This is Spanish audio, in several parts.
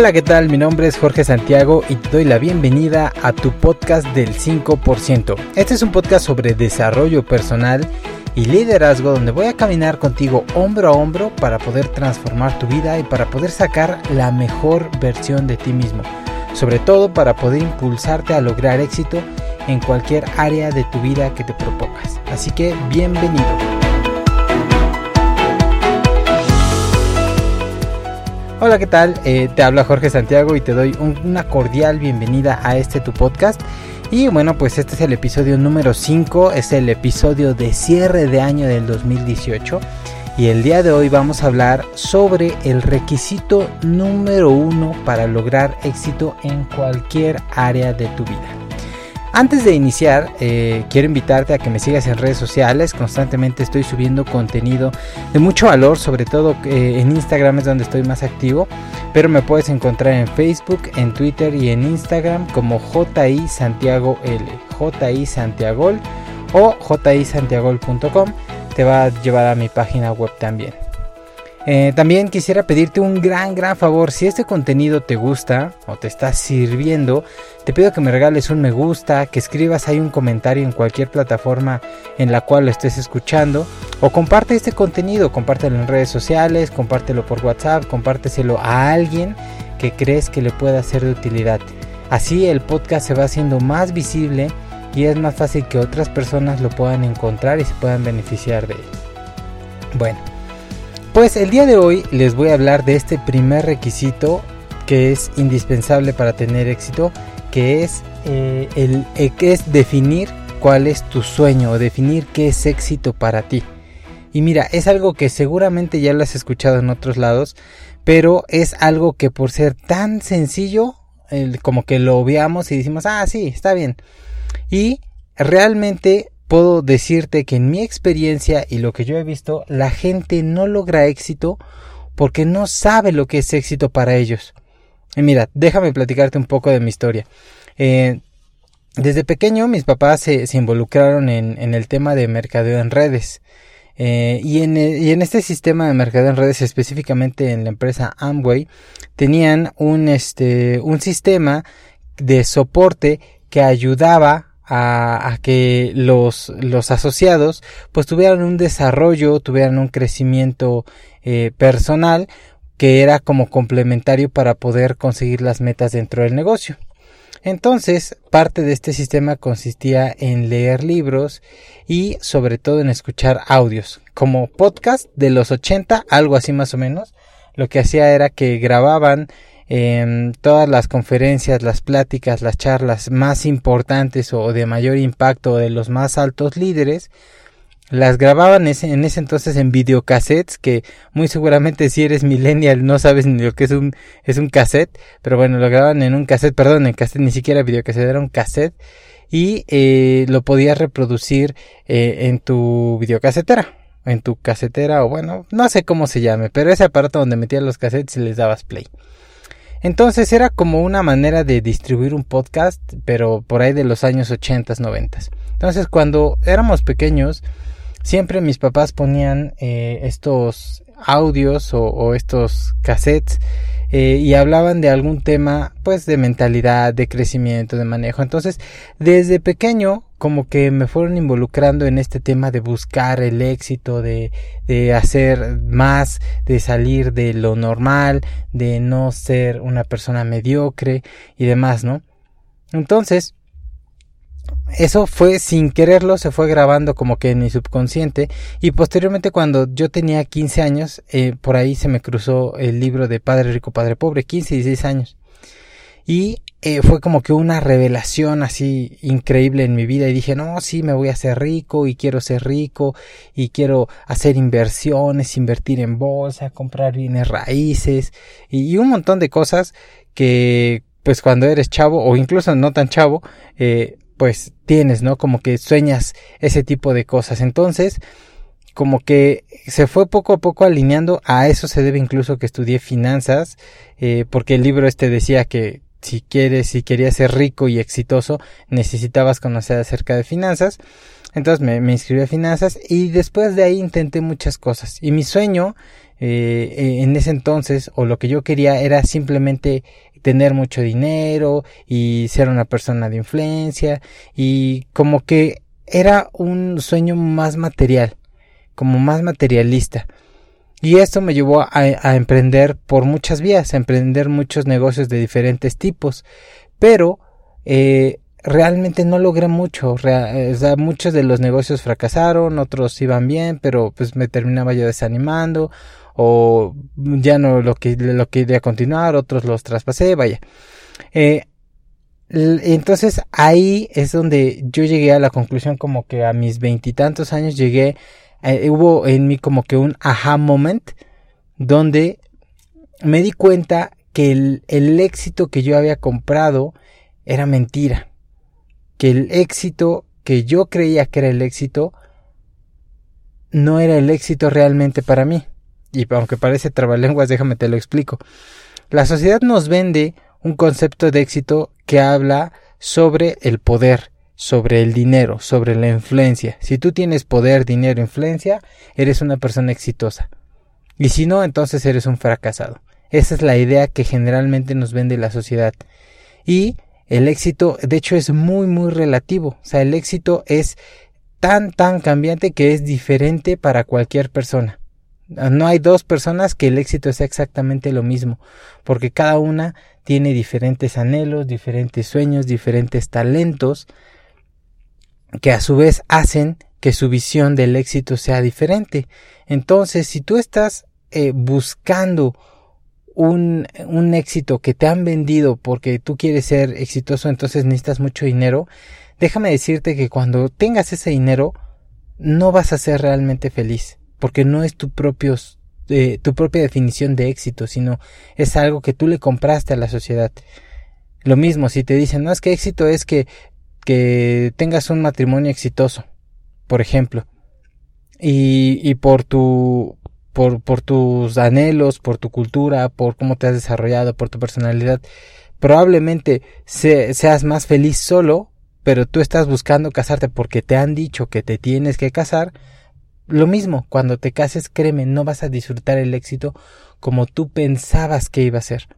Hola, ¿qué tal? Mi nombre es Jorge Santiago y te doy la bienvenida a tu podcast del 5%. Este es un podcast sobre desarrollo personal y liderazgo donde voy a caminar contigo hombro a hombro para poder transformar tu vida y para poder sacar la mejor versión de ti mismo. Sobre todo para poder impulsarte a lograr éxito en cualquier área de tu vida que te propongas. Así que bienvenido. Hola, ¿qué tal? Eh, te habla Jorge Santiago y te doy una cordial bienvenida a este tu podcast. Y bueno, pues este es el episodio número 5, es el episodio de cierre de año del 2018. Y el día de hoy vamos a hablar sobre el requisito número uno para lograr éxito en cualquier área de tu vida. Antes de iniciar, eh, quiero invitarte a que me sigas en redes sociales. Constantemente estoy subiendo contenido de mucho valor, sobre todo eh, en Instagram es donde estoy más activo. Pero me puedes encontrar en Facebook, en Twitter y en Instagram como JI Santiago L, JI Santiagol o jisantiagol.com. Te va a llevar a mi página web también. Eh, también quisiera pedirte un gran, gran favor. Si este contenido te gusta o te está sirviendo, te pido que me regales un me gusta, que escribas ahí un comentario en cualquier plataforma en la cual lo estés escuchando. O comparte este contenido, compártelo en redes sociales, compártelo por WhatsApp, compárteselo a alguien que crees que le pueda ser de utilidad. Así el podcast se va haciendo más visible y es más fácil que otras personas lo puedan encontrar y se puedan beneficiar de él. Bueno. Pues el día de hoy les voy a hablar de este primer requisito que es indispensable para tener éxito, que es, eh, el, eh, que es definir cuál es tu sueño o definir qué es éxito para ti. Y mira, es algo que seguramente ya lo has escuchado en otros lados, pero es algo que por ser tan sencillo, como que lo veamos y decimos, ah, sí, está bien. Y realmente puedo decirte que en mi experiencia y lo que yo he visto, la gente no logra éxito porque no sabe lo que es éxito para ellos. Y mira, déjame platicarte un poco de mi historia. Eh, desde pequeño mis papás se, involucraron en, el tema de mercadeo en redes. Eh, y, en, y, en, este sistema de mercadeo en redes, específicamente en la empresa Amway, tenían un, este, un sistema de soporte que ayudaba a, que los, los, asociados pues tuvieran un desarrollo, tuvieran un crecimiento eh, personal que era como complementario para poder conseguir las metas dentro del negocio. Entonces, parte de este sistema consistía en leer libros y sobre todo en escuchar audios, como podcast de los 80, algo así más o menos. Lo que hacía era que grababan todas las conferencias, las pláticas, las charlas más importantes o de mayor impacto de los más altos líderes, las grababan en ese entonces en videocassettes, que muy seguramente si eres millennial no sabes ni lo que es un, es un cassette, pero bueno, lo grababan en un cassette, perdón, en cassette ni siquiera videocassette, era un cassette, y eh, lo podías reproducir eh, en tu videocasetera, en tu casetera, o bueno, no sé cómo se llame, pero ese aparato donde metías los cassettes y les dabas play. Entonces era como una manera de distribuir un podcast, pero por ahí de los años 80, 90. Entonces cuando éramos pequeños, siempre mis papás ponían eh, estos audios o, estos cassettes eh, y hablaban de algún tema pues de mentalidad, de crecimiento, de manejo. Entonces desde pequeño como que me fueron involucrando en este tema de buscar el éxito, de, de hacer más, de salir de lo normal, de no ser una persona mediocre y demás, ¿no? Entonces, eso fue sin quererlo, se fue grabando como que en mi subconsciente y posteriormente cuando yo tenía 15 años, eh, por ahí se me cruzó el libro de Padre Rico, Padre Pobre, 15 y 16 años. Y eh, fue como que una revelación así increíble en mi vida y dije, no, sí, me voy a hacer rico y quiero ser rico y quiero hacer inversiones, invertir en bolsa, comprar bienes raíces y, un montón de cosas que pues cuando eres chavo o incluso no tan chavo, eh, pues tienes, ¿no? Como que sueñas ese tipo de cosas. Entonces, como que se fue poco a poco alineando, a eso se debe incluso que estudié finanzas, eh, porque el libro este decía que si quieres, si querías ser rico y exitoso, necesitabas conocer acerca de finanzas. Entonces me, inscribí a finanzas y después de ahí intenté muchas cosas. Y mi sueño eh, en ese entonces o lo que yo quería era simplemente tener mucho dinero y ser una persona de influencia y como que era un sueño más material, como más materialista. Y esto me llevó a, emprender por muchas vías, a emprender muchos negocios de diferentes tipos, pero eh, realmente no logré mucho. muchos de los negocios fracasaron, otros iban bien, pero pues me terminaba yo desanimando o ya no lo que lo quería continuar, otros los traspasé, vaya. Eh, entonces ahí es donde yo llegué a la conclusión como que a mis veintitantos años llegué, eh, hubo en mí como que un aha moment donde me di cuenta que el, el éxito que yo había comprado era mentira que el éxito que yo creía que era el éxito no era el éxito realmente para mí. Y aunque parece trabalenguas, déjame te lo explico. La sociedad nos vende un concepto de éxito que habla sobre el poder, sobre el dinero, sobre la influencia. Si tú tienes poder, dinero, influencia, eres una persona exitosa. Y si no, entonces eres un fracasado. Esa es la idea que generalmente nos vende la sociedad. Y el éxito, de hecho, es muy, muy relativo. O sea, el éxito es tan, tan cambiante que es diferente para cualquier persona. No hay dos personas que el éxito sea exactamente lo mismo, porque cada una tiene diferentes anhelos, diferentes sueños, diferentes talentos, que a su vez hacen que su visión del éxito sea diferente. Entonces, si tú estás eh, buscando un, un éxito que te han vendido porque tú quieres ser exitoso, entonces necesitas mucho dinero, déjame decirte que cuando tengas ese dinero, no vas a ser realmente feliz, porque no es tu propio eh, tu propia definición de éxito, sino es algo que tú le compraste a la sociedad. Lo mismo, si te dicen, no es que éxito es que, que tengas un matrimonio exitoso, por ejemplo, y, por tu, por tus anhelos, por tu cultura, por cómo te has desarrollado, por tu personalidad. Probablemente seas más feliz solo, pero tú estás buscando casarte porque te han dicho que te tienes que casar. Lo mismo, cuando te cases, créeme, no vas a disfrutar el éxito como tú pensabas que iba a ser.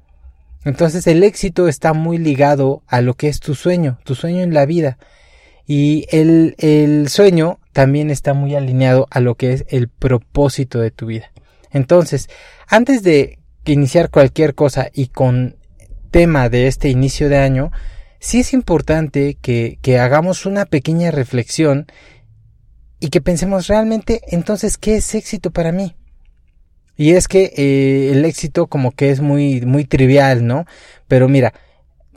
Entonces el éxito está muy ligado a lo que es tu sueño, tu sueño en la vida. Y el, el sueño también está muy alineado a lo que es el propósito de tu vida. Entonces, antes de iniciar cualquier cosa y con tema de este inicio de año, sí es importante que, que hagamos una pequeña reflexión y que pensemos realmente entonces qué es éxito para mí. Y es que eh, el éxito como que es muy, muy trivial, ¿no? Pero mira,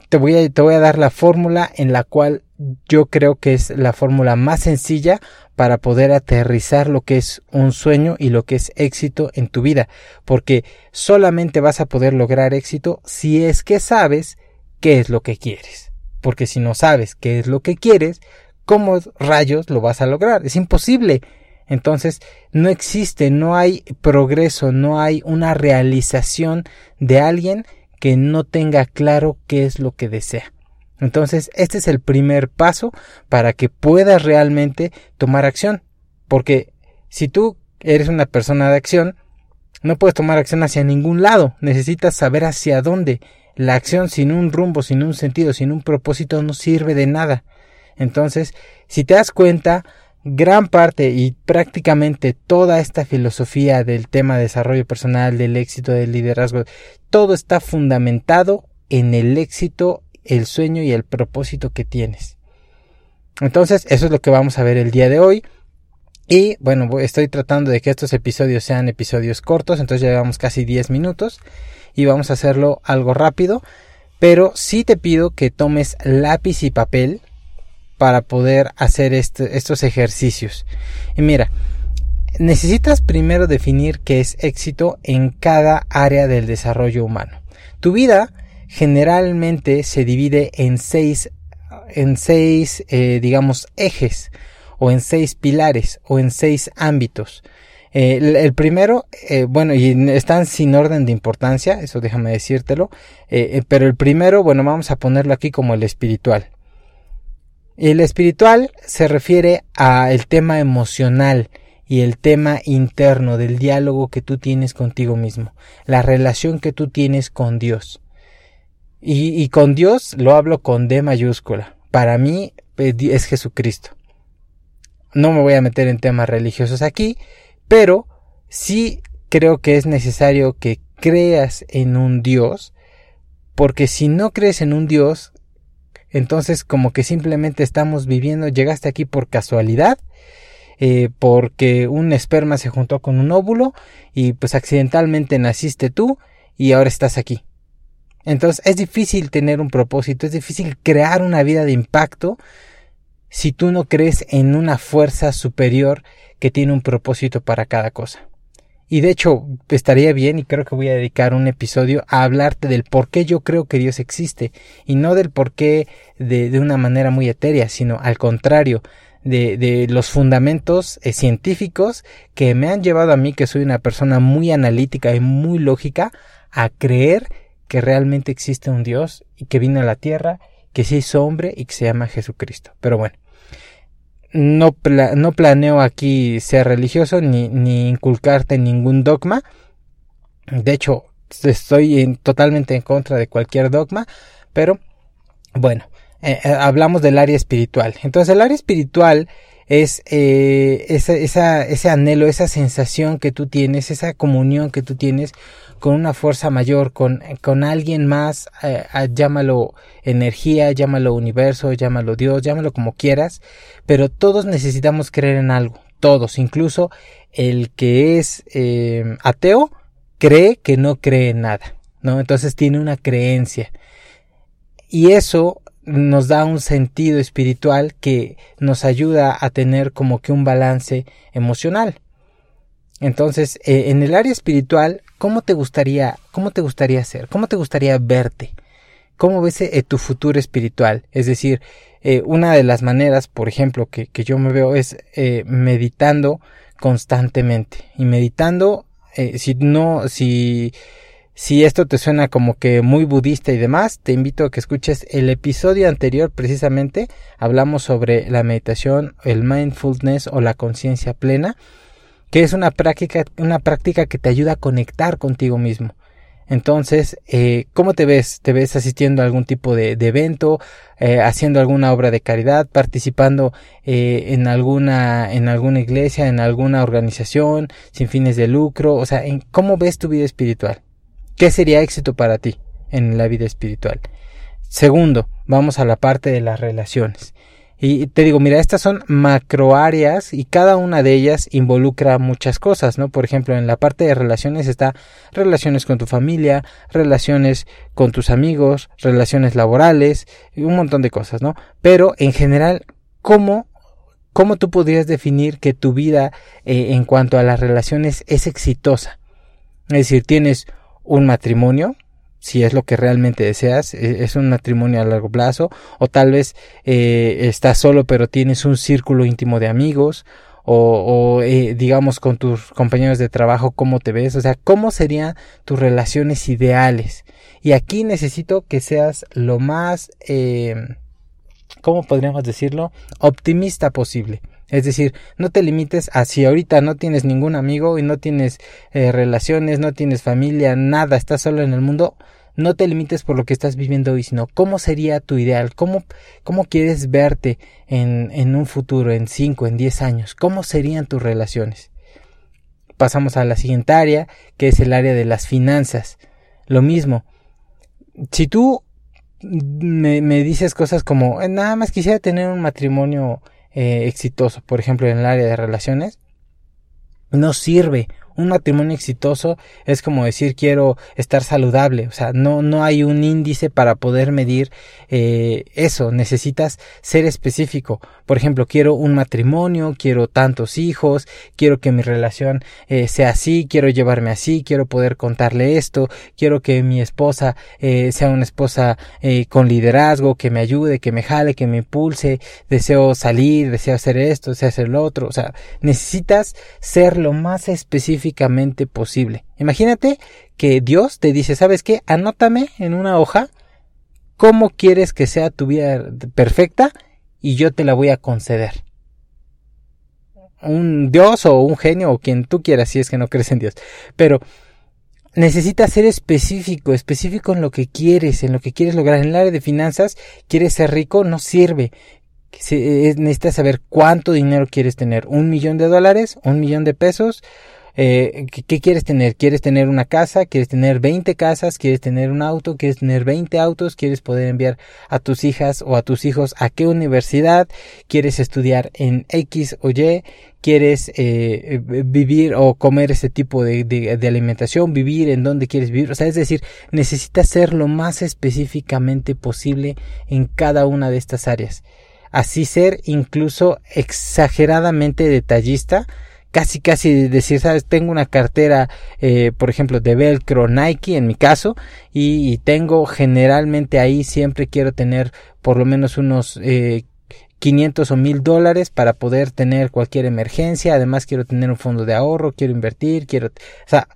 te voy a, te voy a dar la fórmula en la cual yo creo que es la fórmula más sencilla para poder aterrizar lo que es un sueño y lo que es éxito en tu vida, porque solamente vas a poder lograr éxito si es que sabes qué es lo que quieres. Porque si no sabes qué es lo que quieres, ¿cómo rayos lo vas a lograr? Es imposible. Entonces, no existe, no hay progreso, no hay una realización de alguien que no tenga claro qué es lo que desea. Entonces, este es el primer paso para que puedas realmente tomar acción. Porque si tú eres una persona de acción, no puedes tomar acción hacia ningún lado. Necesitas saber hacia dónde. La acción sin un rumbo, sin un sentido, sin un propósito no sirve de nada. Entonces, si te das cuenta, gran parte y prácticamente toda esta filosofía del tema de desarrollo personal, del éxito, del liderazgo, todo está fundamentado en el éxito el sueño y el propósito que tienes. Entonces, eso es lo que vamos a ver el día de hoy. Y bueno, estoy tratando de que estos episodios sean episodios cortos, entonces ya llevamos casi 10 minutos y vamos a hacerlo algo rápido. Pero sí te pido que tomes lápiz y papel para poder hacer este, estos ejercicios. Y mira, necesitas primero definir qué es éxito en cada área del desarrollo humano. Tu vida generalmente se divide en seis, en seis, eh, digamos, ejes o en seis pilares o en seis ámbitos. Eh, el, primero, eh, bueno, y están sin orden de importancia, eso déjame decírtelo, pero el primero, bueno, vamos a ponerlo aquí como el espiritual. El espiritual se refiere al tema emocional y el tema interno del diálogo que tú tienes contigo mismo, la relación que tú tienes con Dios. Y, y con Dios lo hablo con D mayúscula. Para mí eh, es Jesucristo. No me voy a meter en temas religiosos aquí, pero sí creo que es necesario que creas en un Dios, porque si no crees en un Dios, entonces como que simplemente estamos viviendo, llegaste aquí por casualidad, eh, porque un esperma se juntó con un óvulo y pues accidentalmente naciste tú y ahora estás aquí. Entonces es difícil tener un propósito, es difícil crear una vida de impacto si tú no crees en una fuerza superior que tiene un propósito para cada cosa. Y de hecho, estaría bien y creo que voy a dedicar un episodio a hablarte del por qué yo creo que Dios existe y no del por qué de, de una manera muy etérea, sino al contrario, de, de los fundamentos eh, científicos que me han llevado a mí, que soy una persona muy analítica y muy lógica, a creer que realmente existe un Dios y que vino a la tierra, que se hizo hombre y que se llama Jesucristo. Pero bueno, no, no planeo aquí ser religioso ni, ni inculcarte ningún dogma. De hecho, estoy totalmente en contra de cualquier dogma, pero bueno, eh, eh, hablamos del área espiritual. Entonces el área espiritual es eh, esa, ese anhelo, esa sensación que tú tienes, esa comunión que tú tienes con una fuerza mayor, con, con alguien más, eh, llámalo energía, llámalo universo, llámalo Dios, llámalo como quieras, pero todos necesitamos creer en algo, todos, incluso el que es eh, ateo cree que no cree en nada, ¿no? Entonces tiene una creencia. Y eso nos da un sentido espiritual que nos ayuda a tener como que un balance emocional. Entonces, eh, en el área espiritual, ¿cómo te gustaría, cómo te gustaría ser? ¿Cómo te gustaría verte? ¿Cómo ves eh, tu futuro espiritual? Es decir, eh, una de las maneras, por ejemplo, que, que yo me veo es meditando constantemente. Y meditando, si no, si, si esto te suena como que muy budista y demás, te invito a que escuches el episodio anterior precisamente. Hablamos sobre la meditación, el mindfulness o la conciencia plena que es una práctica, una práctica que te ayuda a conectar contigo mismo. Entonces, eh, ¿cómo te ves? ¿Te ves asistiendo a algún tipo de, evento, eh, haciendo alguna obra de caridad, participando eh, en alguna en alguna iglesia, en alguna organización sin fines de lucro? O sea, ¿cómo ves tu vida espiritual? ¿Qué sería éxito para ti en la vida espiritual? Segundo, vamos a la parte de las relaciones. Y te digo, mira, estas son macro áreas y cada una de ellas involucra muchas cosas, ¿no? Por ejemplo, en la parte de relaciones está relaciones con tu familia, relaciones con tus amigos, relaciones laborales, y un montón de cosas, ¿no? Pero en general, ¿cómo, cómo tú podrías definir que tu vida eh, en cuanto a las relaciones es exitosa? Es decir, tienes un matrimonio, si es lo que realmente deseas, e, es un matrimonio a largo plazo, o tal vez eh, estás solo pero tienes un círculo íntimo de amigos, o, eh, digamos con tus compañeros de trabajo, cómo te ves, o sea, cómo serían tus relaciones ideales. Y aquí necesito que seas lo más, eh, ¿cómo podríamos decirlo? Optimista posible. Es decir, no te limites a si ahorita no tienes ningún amigo y no tienes eh, relaciones, no tienes familia, nada, estás solo en el mundo, no te limites por lo que estás viviendo hoy, sino cómo sería tu ideal, cómo, cómo quieres verte en, en un futuro, en 5, en 10 años, cómo serían tus relaciones. Pasamos a la siguiente área, que es el área de las finanzas. Lo mismo, si tú me, me dices cosas como, eh, nada más quisiera tener un matrimonio eh, exitoso, por ejemplo, en el área de relaciones, no sirve. Un matrimonio exitoso es como decir quiero estar saludable, o sea, no, no hay un índice para poder medir eh, eso, necesitas ser específico. Por ejemplo, quiero un matrimonio, quiero tantos hijos, quiero que mi relación eh, sea así, quiero llevarme así, quiero poder contarle esto, quiero que mi esposa eh, sea una esposa con liderazgo, que me ayude, que me jale, que me impulse, deseo salir, deseo hacer esto, deseo hacer lo otro, o sea, necesitas ser lo más específico posible. Imagínate que Dios te dice, ¿sabes qué? Anótame en una hoja cómo quieres que sea tu vida perfecta y yo te la voy a conceder. un Dios o un genio o quien tú quieras si es que no crees en Dios. Pero necesitas ser específico, específico en lo que quieres, en lo que quieres lograr. En el área de finanzas, quieres ser rico, no sirve. Necesitas saber cuánto dinero quieres tener. Un millón de dólares, un millón de pesos, eh, ¿qué, quieres tener? ¿Quieres tener una casa? ¿Quieres tener 20 casas? ¿Quieres tener un auto? ¿Quieres tener 20 autos? ¿Quieres poder enviar a tus hijas o a tus hijos a qué universidad? ¿Quieres estudiar en X o Y? ¿Quieres eh, vivir o comer ese tipo de, de alimentación? ¿Vivir en donde quieres vivir? O sea, es decir, necesitas ser lo más específicamente posible en cada una de estas áreas. Así ser incluso exageradamente detallista casi casi decir, sabes, tengo una cartera, eh, por ejemplo, de velcro Nike en mi caso, y, tengo generalmente ahí siempre quiero tener por lo menos unos eh, 500 o 1000 dólares para poder tener cualquier emergencia, además quiero tener un fondo de ahorro, quiero invertir, quiero, o sea,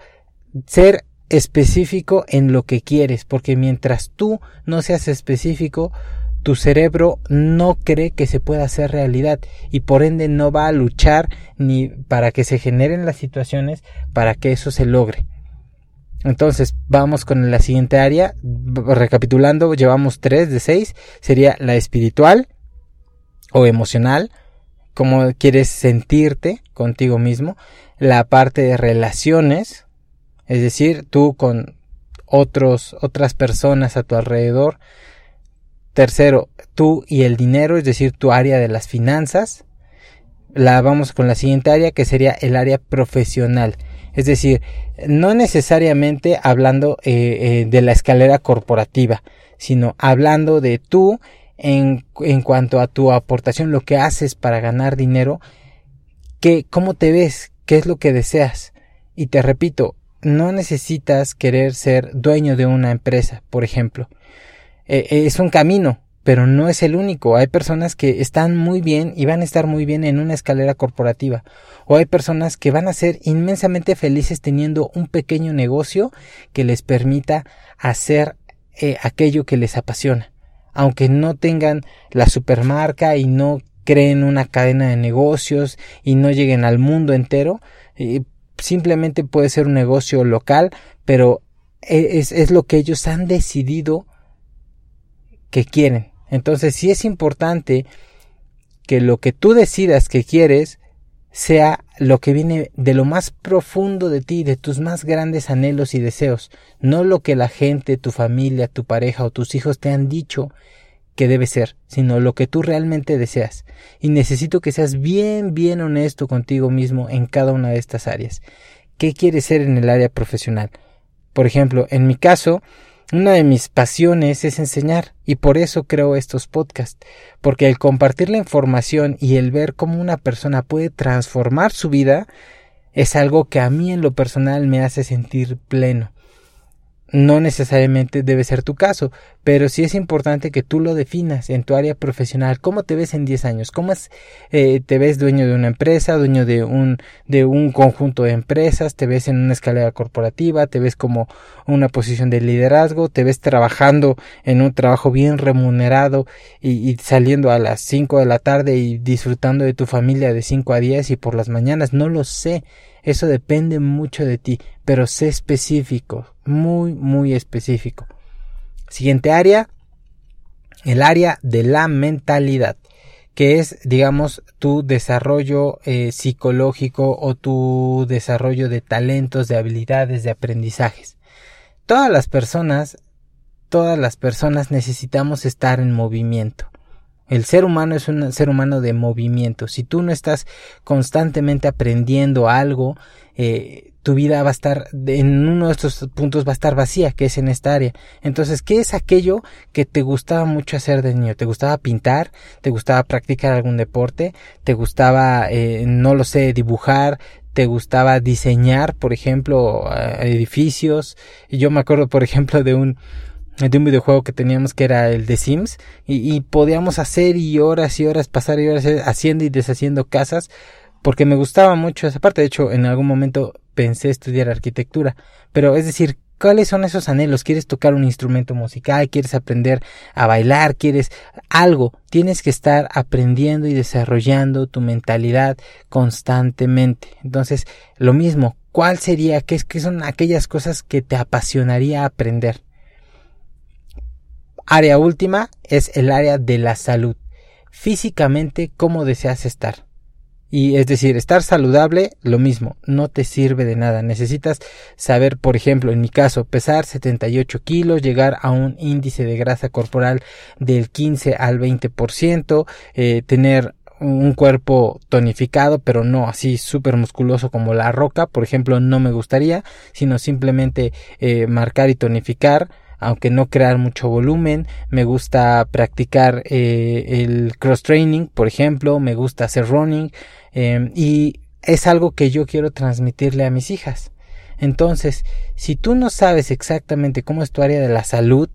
ser específico en lo que quieres, porque mientras tú no seas específico, tu cerebro no cree que se pueda hacer realidad y por ende no va a luchar ni para que se generen las situaciones para que eso se logre. Entonces vamos con la siguiente área. Recapitulando, llevamos tres de seis. Sería la espiritual o emocional, cómo quieres sentirte contigo mismo. La parte de relaciones, es decir, tú con otros, otras personas a tu alrededor, Tercero, tú y el dinero, es decir, tu área de las finanzas. La vamos con la siguiente área que sería el área profesional. Es decir, no necesariamente hablando eh, eh, de la escalera corporativa, sino hablando de tú en, en, cuanto a tu aportación, lo que haces para ganar dinero, que, cómo te ves, qué es lo que deseas. Y te repito, no necesitas querer ser dueño de una empresa, por ejemplo. Eh, eh, es un camino, pero no es el único. Hay personas que están muy bien y van a estar muy bien en una escalera corporativa. O hay personas que van a ser inmensamente felices teniendo un pequeño negocio que les permita hacer eh, aquello que les apasiona. Aunque no tengan la supermarca y no creen una cadena de negocios y no lleguen al mundo entero, simplemente puede ser un negocio local, pero es, es lo que ellos han decidido que quieren. Entonces sí es importante que lo que tú decidas que quieres sea lo que viene de lo más profundo de ti, de tus más grandes anhelos y deseos, no lo que la gente, tu familia, tu pareja o tus hijos te han dicho que debe ser, sino lo que tú realmente deseas. Y necesito que seas bien, bien honesto contigo mismo en cada una de estas áreas. ¿Qué quieres ser en el área profesional? Por ejemplo, en mi caso, una de mis pasiones es enseñar y por eso creo estos podcasts, porque el compartir la información y el ver cómo una persona puede transformar su vida es algo que a mí en lo personal me hace sentir pleno. No necesariamente debe ser tu caso, pero sí es importante que tú lo definas en tu área profesional. ¿Cómo te ves en 10 años? ¿Cómo es, eh, te ves dueño de una empresa, dueño de un, de un conjunto de empresas? ¿Te ves en una escalera corporativa? ¿Te ves como una posición de liderazgo? ¿Te ves trabajando en un trabajo bien remunerado y, y saliendo a las 5 de la tarde y disfrutando de tu familia de 5 a 10 y por las mañanas? No lo sé. Eso depende mucho de ti, pero sé específico, muy, muy específico. Siguiente área, el área de la mentalidad, que es, digamos, tu desarrollo eh, psicológico o tu desarrollo de talentos, de habilidades, de aprendizajes. Todas las personas, todas las personas necesitamos estar en movimiento. El ser humano es un ser humano de movimiento. Si tú no estás constantemente aprendiendo algo, eh, tu vida va a estar en uno de estos puntos va a estar vacía, que es en esta área. Entonces, ¿qué es aquello que te gustaba mucho hacer de niño? ¿Te gustaba pintar? ¿Te gustaba practicar algún deporte? ¿Te gustaba, eh, no lo sé, dibujar? ¿Te gustaba diseñar, por ejemplo, edificios? Y yo me acuerdo, por ejemplo, de un de un videojuego que teníamos que era el de Sims y, podíamos hacer y horas y horas pasar y horas haciendo y deshaciendo casas porque me gustaba mucho esa parte. De hecho, en algún momento pensé estudiar arquitectura, pero es decir, ¿Cuáles son esos anhelos? ¿Quieres tocar un instrumento musical? ¿Quieres aprender a bailar? ¿Quieres algo? Tienes que estar aprendiendo y desarrollando tu mentalidad constantemente. Entonces, lo mismo, ¿cuál sería? ¿Qué, qué son aquellas cosas que te apasionaría aprender? Área última es el área de la salud. Físicamente, ¿cómo deseas estar? Y es decir, estar saludable, lo mismo, no te sirve de nada. Necesitas saber, por ejemplo, en mi caso, pesar 78 kilos, llegar a un índice de grasa corporal del 15 al 20%, eh, tener un cuerpo tonificado, pero no así súper musculoso como la roca, por ejemplo, no me gustaría, sino simplemente eh, marcar y tonificar aunque no crear mucho volumen. Me gusta practicar eh, el cross training, por ejemplo, me gusta hacer running em, y es algo que yo quiero transmitirle a mis hijas. Entonces, si tú no sabes exactamente cómo es tu área de la salud,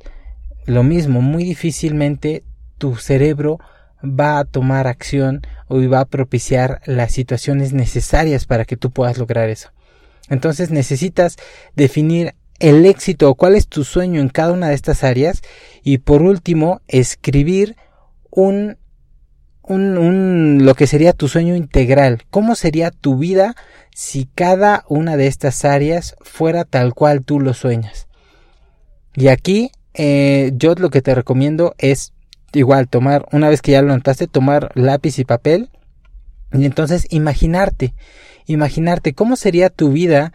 lo mismo, muy difícilmente tu cerebro va a tomar acción o va a propiciar las situaciones necesarias para que tú puedas lograr eso. Entonces necesitas definir el éxito o cuál es tu sueño en cada una de estas áreas y por último escribir un, un, un, lo que sería tu sueño integral. Cómo sería tu vida si cada una de estas áreas fuera tal cual tú lo sueñas y aquí eh, yo lo que te recomiendo es igual tomar una vez que ya lo notaste tomar lápiz y papel. Y entonces imaginarte imaginarte cómo sería tu vida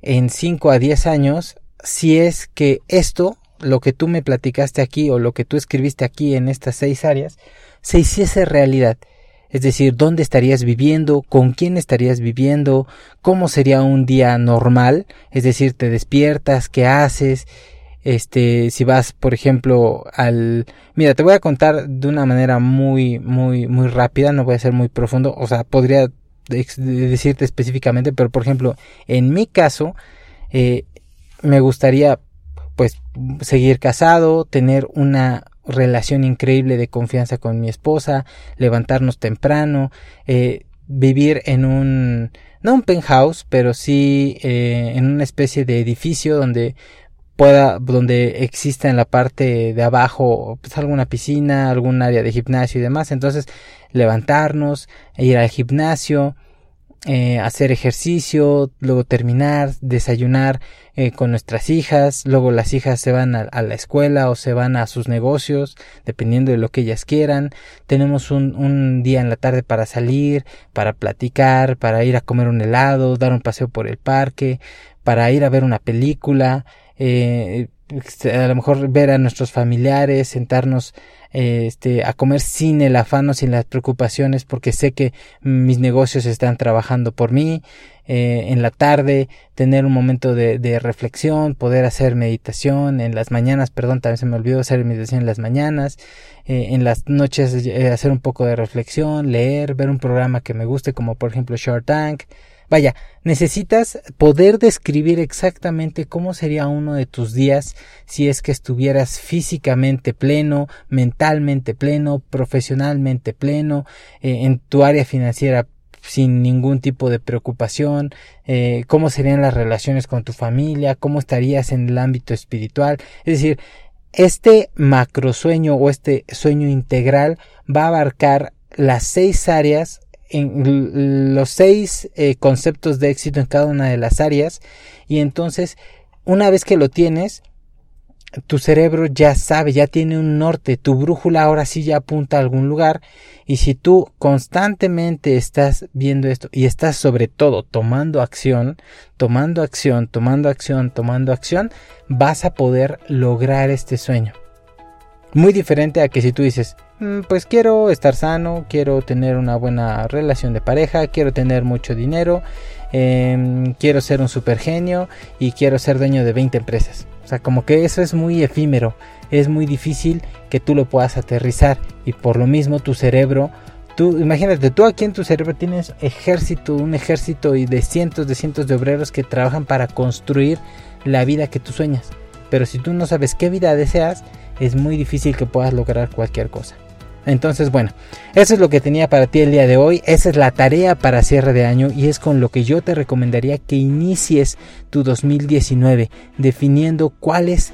en 5 a 10 años si es que esto, lo que tú me platicaste aquí o lo que tú escribiste aquí en estas seis áreas, se hiciese realidad. Es decir, dónde estarías viviendo, con quién estarías viviendo, cómo sería un día normal, es decir, te despiertas, qué haces, este, si vas, por ejemplo, al, mira, te voy a contar de una manera muy, muy, muy rápida, no voy a ser muy profundo, o sea, podría decirte específicamente, pero por ejemplo, en mi caso, eh, me gustaría pues seguir casado, tener una relación increíble de confianza con mi esposa, levantarnos temprano, eh, vivir en un no un penthouse, pero sí eh, en una especie de edificio donde pueda donde exista en la parte de abajo pues alguna piscina, algún área de gimnasio y demás, entonces levantarnos, ir al gimnasio, eh, hacer ejercicio, luego terminar, desayunar eh, con nuestras hijas, luego las hijas se van a, la escuela o se van a sus negocios, dependiendo de lo que ellas quieran. Tenemos un, un día en la tarde para salir, para platicar, para ir a comer un helado, dar un paseo por el parque, para ir a ver una película, eh, a lo mejor ver a nuestros familiares, sentarnos este, a comer sin el afano, sin las preocupaciones, porque sé que mis negocios están trabajando por mí. Eh, en la tarde, tener un momento de, de, reflexión, poder hacer meditación en las mañanas, perdón, también se me olvidó hacer meditación en las mañanas, eh, en las noches eh, hacer un poco de reflexión, leer, ver un programa que me guste, como por ejemplo Short Tank, Vaya, necesitas poder describir exactamente cómo sería uno de tus días si es que estuvieras físicamente pleno, mentalmente pleno, profesionalmente pleno, eh, en tu área financiera sin ningún tipo de preocupación, eh, cómo serían las relaciones con tu familia, cómo estarías en el ámbito espiritual. Es decir, este macro sueño o este sueño integral va a abarcar las seis áreas en los seis eh, conceptos de éxito en cada una de las áreas y entonces una vez que lo tienes tu cerebro ya sabe, ya tiene un norte, tu brújula ahora sí ya apunta a algún lugar y si tú constantemente estás viendo esto y estás sobre todo tomando acción, tomando acción, tomando acción, tomando acción, vas a poder lograr este sueño. Muy diferente a que si tú dices, pues quiero estar sano, quiero tener una buena relación de pareja, quiero tener mucho dinero, em, quiero ser un super genio y quiero ser dueño de 20 empresas. O sea, como que eso es muy efímero, es muy difícil que tú lo puedas aterrizar y por lo mismo tu cerebro, tú imagínate, tú aquí en tu cerebro tienes ejército, un ejército y de cientos de cientos de obreros que trabajan para construir la vida que tú sueñas. Pero si tú no sabes qué vida deseas, es muy difícil que puedas lograr cualquier cosa. Entonces, bueno, eso es lo que tenía para ti el día de hoy. Esa es la tarea para cierre de año y es con lo que yo te recomendaría que inicies tu 2019 definiendo cuál es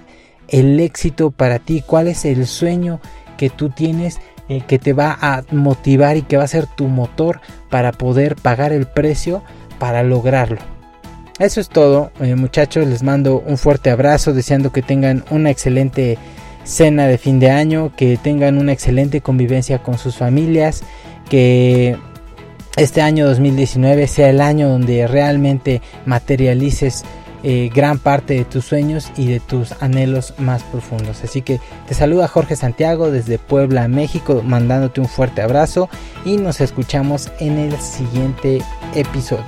el éxito para ti, cuál es el sueño que tú tienes eh, que te va a motivar y que va a ser tu motor para poder pagar el precio para lograrlo. Eso es todo, eh, muchachos. Les mando un fuerte abrazo, deseando que tengan una excelente cena de fin de año, que tengan una excelente convivencia con sus familias, que este año 2019 sea el año donde realmente materialices eh, gran parte de tus sueños y de tus anhelos más profundos. Así que te saluda Jorge Santiago desde Puebla, México, mandándote un fuerte abrazo y nos escuchamos en el siguiente episodio.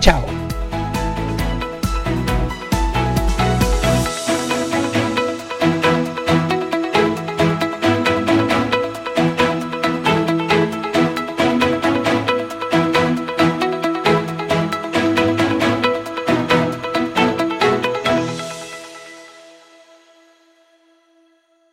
Chao.